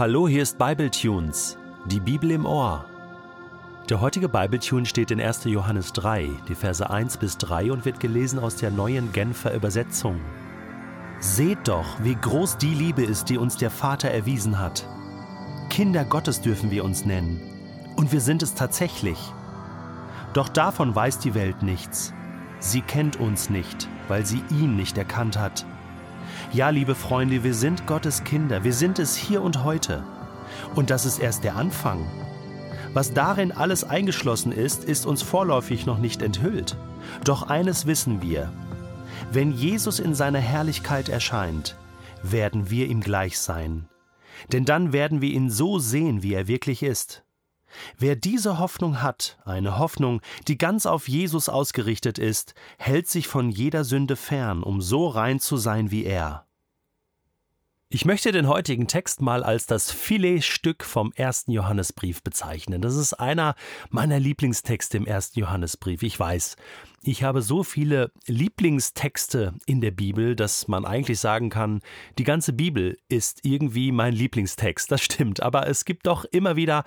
Hallo, hier ist Bibletunes, die Bibel im Ohr. Der heutige Bibletune steht in 1. Johannes 3, die Verse 1 bis 3 und wird gelesen aus der neuen Genfer Übersetzung. Seht doch, wie groß die Liebe ist, die uns der Vater erwiesen hat. Kinder Gottes dürfen wir uns nennen. Und wir sind es tatsächlich. Doch davon weiß die Welt nichts. Sie kennt uns nicht, weil sie ihn nicht erkannt hat. Ja, liebe Freunde, wir sind Gottes Kinder, wir sind es hier und heute. Und das ist erst der Anfang. Was darin alles eingeschlossen ist, ist uns vorläufig noch nicht enthüllt. Doch eines wissen wir. Wenn Jesus in seiner Herrlichkeit erscheint, werden wir ihm gleich sein. Denn dann werden wir ihn so sehen, wie er wirklich ist. Wer diese Hoffnung hat, eine Hoffnung, die ganz auf Jesus ausgerichtet ist, hält sich von jeder Sünde fern, um so rein zu sein wie er. Ich möchte den heutigen Text mal als das Filetstück vom ersten Johannesbrief bezeichnen. Das ist einer meiner Lieblingstexte im ersten Johannesbrief. Ich weiß, ich habe so viele Lieblingstexte in der Bibel, dass man eigentlich sagen kann, die ganze Bibel ist irgendwie mein Lieblingstext. Das stimmt, aber es gibt doch immer wieder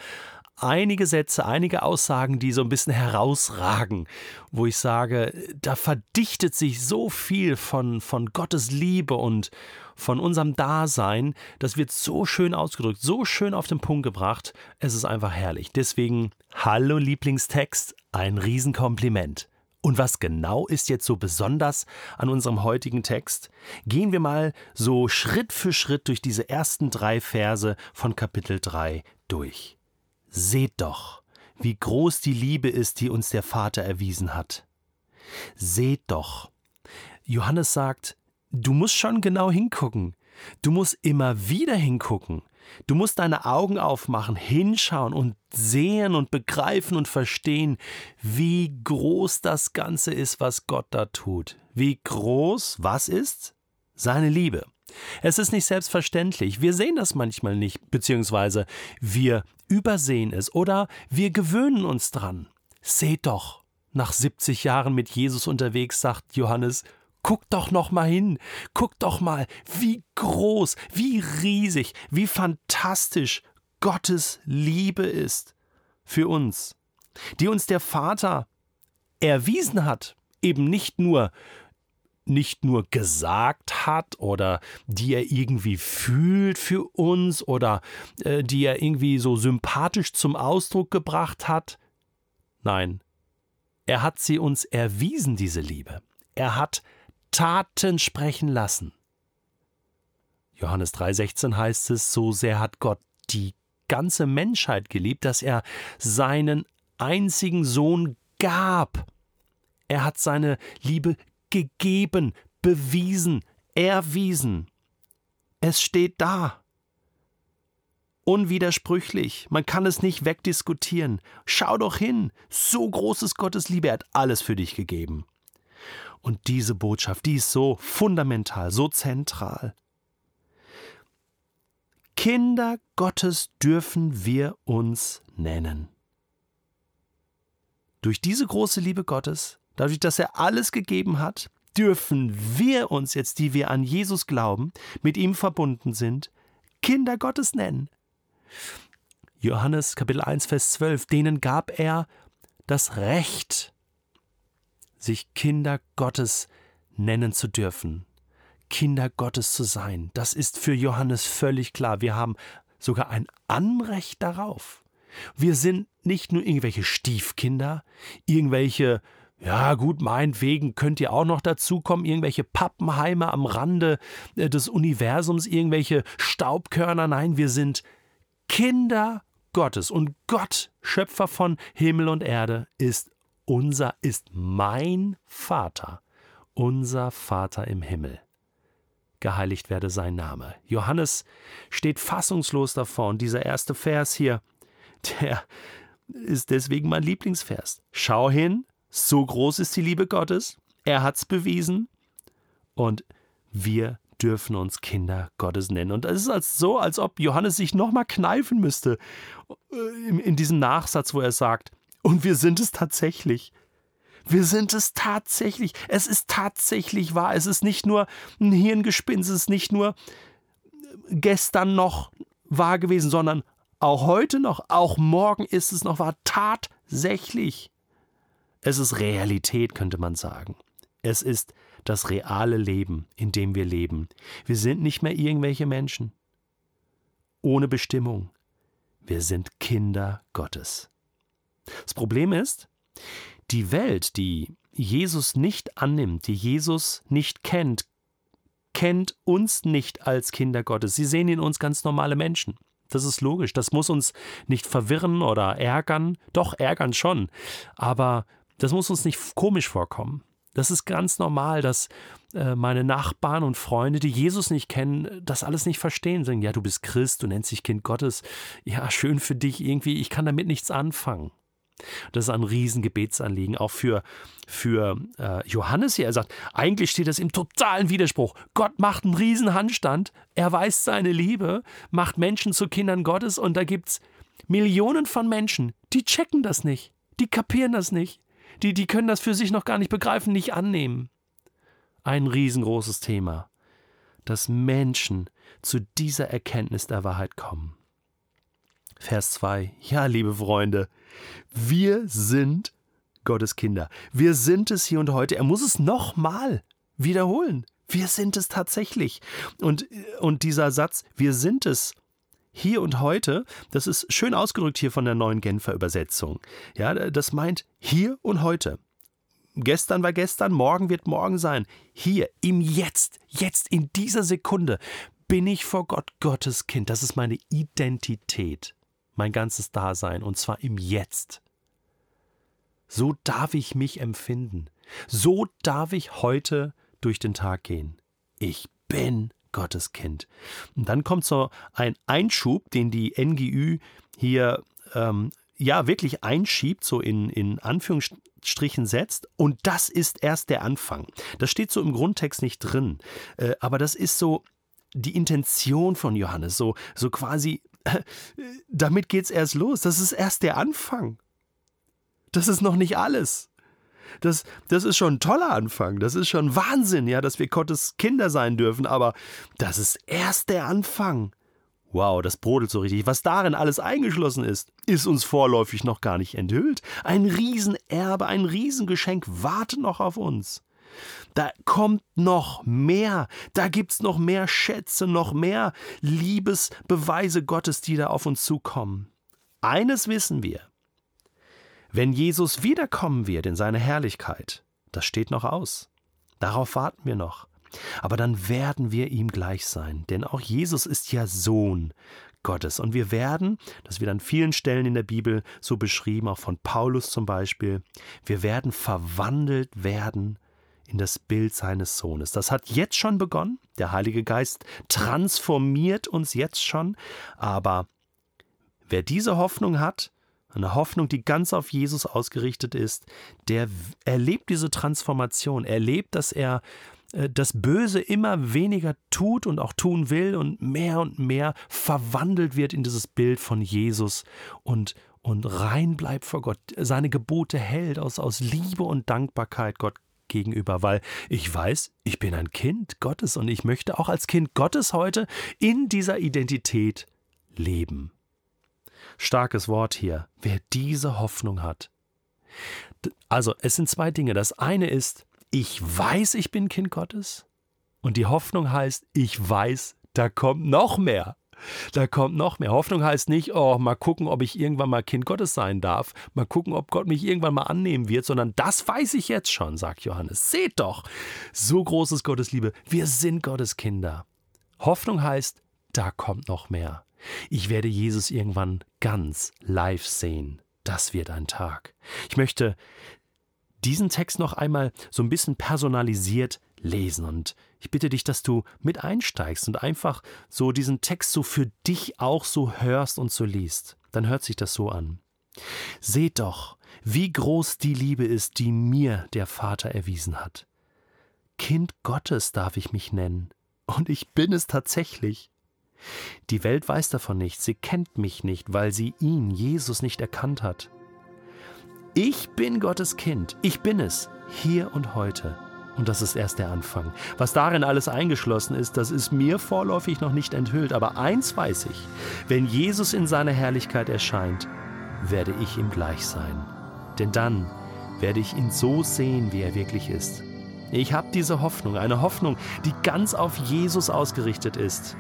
einige Sätze, einige Aussagen, die so ein bisschen herausragen, wo ich sage, da verdichtet sich so viel von, von Gottes Liebe und von unserem Dasein, das wird so schön ausgedrückt, so schön auf den Punkt gebracht, es ist einfach herrlich. Deswegen, hallo Lieblingstext, ein Riesenkompliment. Und was genau ist jetzt so besonders an unserem heutigen Text? Gehen wir mal so Schritt für Schritt durch diese ersten drei Verse von Kapitel 3 durch. Seht doch, wie groß die Liebe ist, die uns der Vater erwiesen hat. Seht doch. Johannes sagt, du musst schon genau hingucken. Du musst immer wieder hingucken. Du musst deine Augen aufmachen, hinschauen und sehen und begreifen und verstehen, wie groß das Ganze ist, was Gott da tut. Wie groß, was ist? Seine Liebe. Es ist nicht selbstverständlich. Wir sehen das manchmal nicht, beziehungsweise wir übersehen es oder wir gewöhnen uns dran. Seht doch, nach 70 Jahren mit Jesus unterwegs, sagt Johannes, guck doch noch mal hin, guck doch mal, wie groß, wie riesig, wie fantastisch Gottes Liebe ist für uns, die uns der Vater erwiesen hat, eben nicht nur nicht nur gesagt hat oder die er irgendwie fühlt für uns oder äh, die er irgendwie so sympathisch zum Ausdruck gebracht hat. Nein, er hat sie uns erwiesen, diese Liebe. Er hat Taten sprechen lassen. Johannes 3:16 heißt es, so sehr hat Gott die ganze Menschheit geliebt, dass er seinen einzigen Sohn gab. Er hat seine Liebe gegeben, bewiesen, erwiesen. Es steht da. Unwidersprüchlich, man kann es nicht wegdiskutieren. Schau doch hin, so groß ist Gottes Liebe, er hat alles für dich gegeben. Und diese Botschaft, die ist so fundamental, so zentral. Kinder Gottes dürfen wir uns nennen. Durch diese große Liebe Gottes Dadurch, dass er alles gegeben hat, dürfen wir uns jetzt, die wir an Jesus glauben, mit ihm verbunden sind, Kinder Gottes nennen. Johannes Kapitel 1, Vers 12, denen gab er das Recht, sich Kinder Gottes nennen zu dürfen, Kinder Gottes zu sein. Das ist für Johannes völlig klar. Wir haben sogar ein Anrecht darauf. Wir sind nicht nur irgendwelche Stiefkinder, irgendwelche ja, gut, meinetwegen könnt ihr auch noch dazukommen, irgendwelche Pappenheimer am Rande äh, des Universums, irgendwelche Staubkörner. Nein, wir sind Kinder Gottes. Und Gott, Schöpfer von Himmel und Erde, ist unser, ist mein Vater, unser Vater im Himmel. Geheiligt werde sein Name. Johannes steht fassungslos davor und dieser erste Vers hier, der ist deswegen mein Lieblingsvers. Schau hin, so groß ist die Liebe Gottes. Er hat's bewiesen. Und wir dürfen uns Kinder Gottes nennen. Und es ist als so, als ob Johannes sich nochmal kneifen müsste äh, in, in diesem Nachsatz, wo er sagt, und wir sind es tatsächlich. Wir sind es tatsächlich. Es ist tatsächlich wahr. Es ist nicht nur ein Hirngespinst, es ist nicht nur gestern noch wahr gewesen, sondern auch heute noch, auch morgen ist es noch wahr, tatsächlich. Es ist Realität, könnte man sagen. Es ist das reale Leben, in dem wir leben. Wir sind nicht mehr irgendwelche Menschen ohne Bestimmung. Wir sind Kinder Gottes. Das Problem ist, die Welt, die Jesus nicht annimmt, die Jesus nicht kennt, kennt uns nicht als Kinder Gottes. Sie sehen in uns ganz normale Menschen. Das ist logisch. Das muss uns nicht verwirren oder ärgern. Doch, ärgern schon. Aber das muss uns nicht komisch vorkommen. Das ist ganz normal, dass äh, meine Nachbarn und Freunde, die Jesus nicht kennen, das alles nicht verstehen. Sagen, ja, du bist Christ, du nennst dich Kind Gottes. Ja, schön für dich irgendwie. Ich kann damit nichts anfangen. Das ist ein Riesengebetsanliegen, auch für, für äh, Johannes hier. Er sagt, eigentlich steht das im totalen Widerspruch. Gott macht einen Riesenhandstand, er weiß seine Liebe, macht Menschen zu Kindern Gottes und da gibt es Millionen von Menschen, die checken das nicht, die kapieren das nicht, die, die können das für sich noch gar nicht begreifen, nicht annehmen. Ein riesengroßes Thema, dass Menschen zu dieser Erkenntnis der Wahrheit kommen. Vers 2. Ja, liebe Freunde, wir sind Gottes Kinder. Wir sind es hier und heute. Er muss es nochmal wiederholen. Wir sind es tatsächlich. Und, und dieser Satz, wir sind es hier und heute, das ist schön ausgerückt hier von der neuen Genfer Übersetzung. Ja, das meint hier und heute. Gestern war gestern, morgen wird morgen sein. Hier, im Jetzt, jetzt, in dieser Sekunde bin ich vor Gott Gottes Kind. Das ist meine Identität mein ganzes Dasein, und zwar im Jetzt. So darf ich mich empfinden. So darf ich heute durch den Tag gehen. Ich bin Gottes Kind. Und dann kommt so ein Einschub, den die NGÜ hier ähm, ja wirklich einschiebt, so in, in Anführungsstrichen setzt. Und das ist erst der Anfang. Das steht so im Grundtext nicht drin. Äh, aber das ist so die Intention von Johannes, so, so quasi damit geht's erst los. Das ist erst der Anfang. Das ist noch nicht alles. Das, das ist schon ein toller Anfang. Das ist schon Wahnsinn, ja, dass wir Gottes Kinder sein dürfen. Aber das ist erst der Anfang. Wow, das brodelt so richtig. Was darin alles eingeschlossen ist, ist uns vorläufig noch gar nicht enthüllt. Ein Riesenerbe, ein Riesengeschenk wartet noch auf uns. Da kommt noch mehr, da gibt's noch mehr Schätze, noch mehr Liebesbeweise Gottes, die da auf uns zukommen. Eines wissen wir. Wenn Jesus wiederkommen wird in seine Herrlichkeit, das steht noch aus. Darauf warten wir noch. Aber dann werden wir ihm gleich sein, denn auch Jesus ist ja Sohn Gottes. Und wir werden, das wird an vielen Stellen in der Bibel so beschrieben, auch von Paulus zum Beispiel, wir werden verwandelt werden in das Bild seines Sohnes. Das hat jetzt schon begonnen. Der Heilige Geist transformiert uns jetzt schon. Aber wer diese Hoffnung hat, eine Hoffnung, die ganz auf Jesus ausgerichtet ist, der erlebt diese Transformation, erlebt, dass er äh, das Böse immer weniger tut und auch tun will und mehr und mehr verwandelt wird in dieses Bild von Jesus und, und rein bleibt vor Gott, seine Gebote hält aus, aus Liebe und Dankbarkeit Gott gegenüber, weil ich weiß, ich bin ein Kind Gottes und ich möchte auch als Kind Gottes heute in dieser Identität leben. Starkes Wort hier. Wer diese Hoffnung hat. Also, es sind zwei Dinge. Das eine ist, ich weiß, ich bin Kind Gottes. Und die Hoffnung heißt, ich weiß, da kommt noch mehr. Da kommt noch mehr. Hoffnung heißt nicht, oh, mal gucken, ob ich irgendwann mal Kind Gottes sein darf, mal gucken, ob Gott mich irgendwann mal annehmen wird, sondern das weiß ich jetzt schon, sagt Johannes. Seht doch, so groß ist Gottes Liebe. Wir sind Gottes Kinder. Hoffnung heißt, da kommt noch mehr. Ich werde Jesus irgendwann ganz live sehen. Das wird ein Tag. Ich möchte diesen Text noch einmal so ein bisschen personalisiert lesen. Und ich bitte dich, dass du mit einsteigst und einfach so diesen Text so für dich auch so hörst und so liest. Dann hört sich das so an. Seht doch, wie groß die Liebe ist, die mir der Vater erwiesen hat. Kind Gottes darf ich mich nennen. Und ich bin es tatsächlich. Die Welt weiß davon nichts, sie kennt mich nicht, weil sie ihn, Jesus, nicht erkannt hat. Ich bin Gottes Kind, ich bin es, hier und heute. Und das ist erst der Anfang. Was darin alles eingeschlossen ist, das ist mir vorläufig noch nicht enthüllt. Aber eins weiß ich, wenn Jesus in seiner Herrlichkeit erscheint, werde ich ihm gleich sein. Denn dann werde ich ihn so sehen, wie er wirklich ist. Ich habe diese Hoffnung, eine Hoffnung, die ganz auf Jesus ausgerichtet ist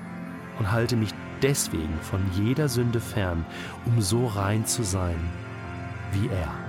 und halte mich deswegen von jeder Sünde fern, um so rein zu sein wie er.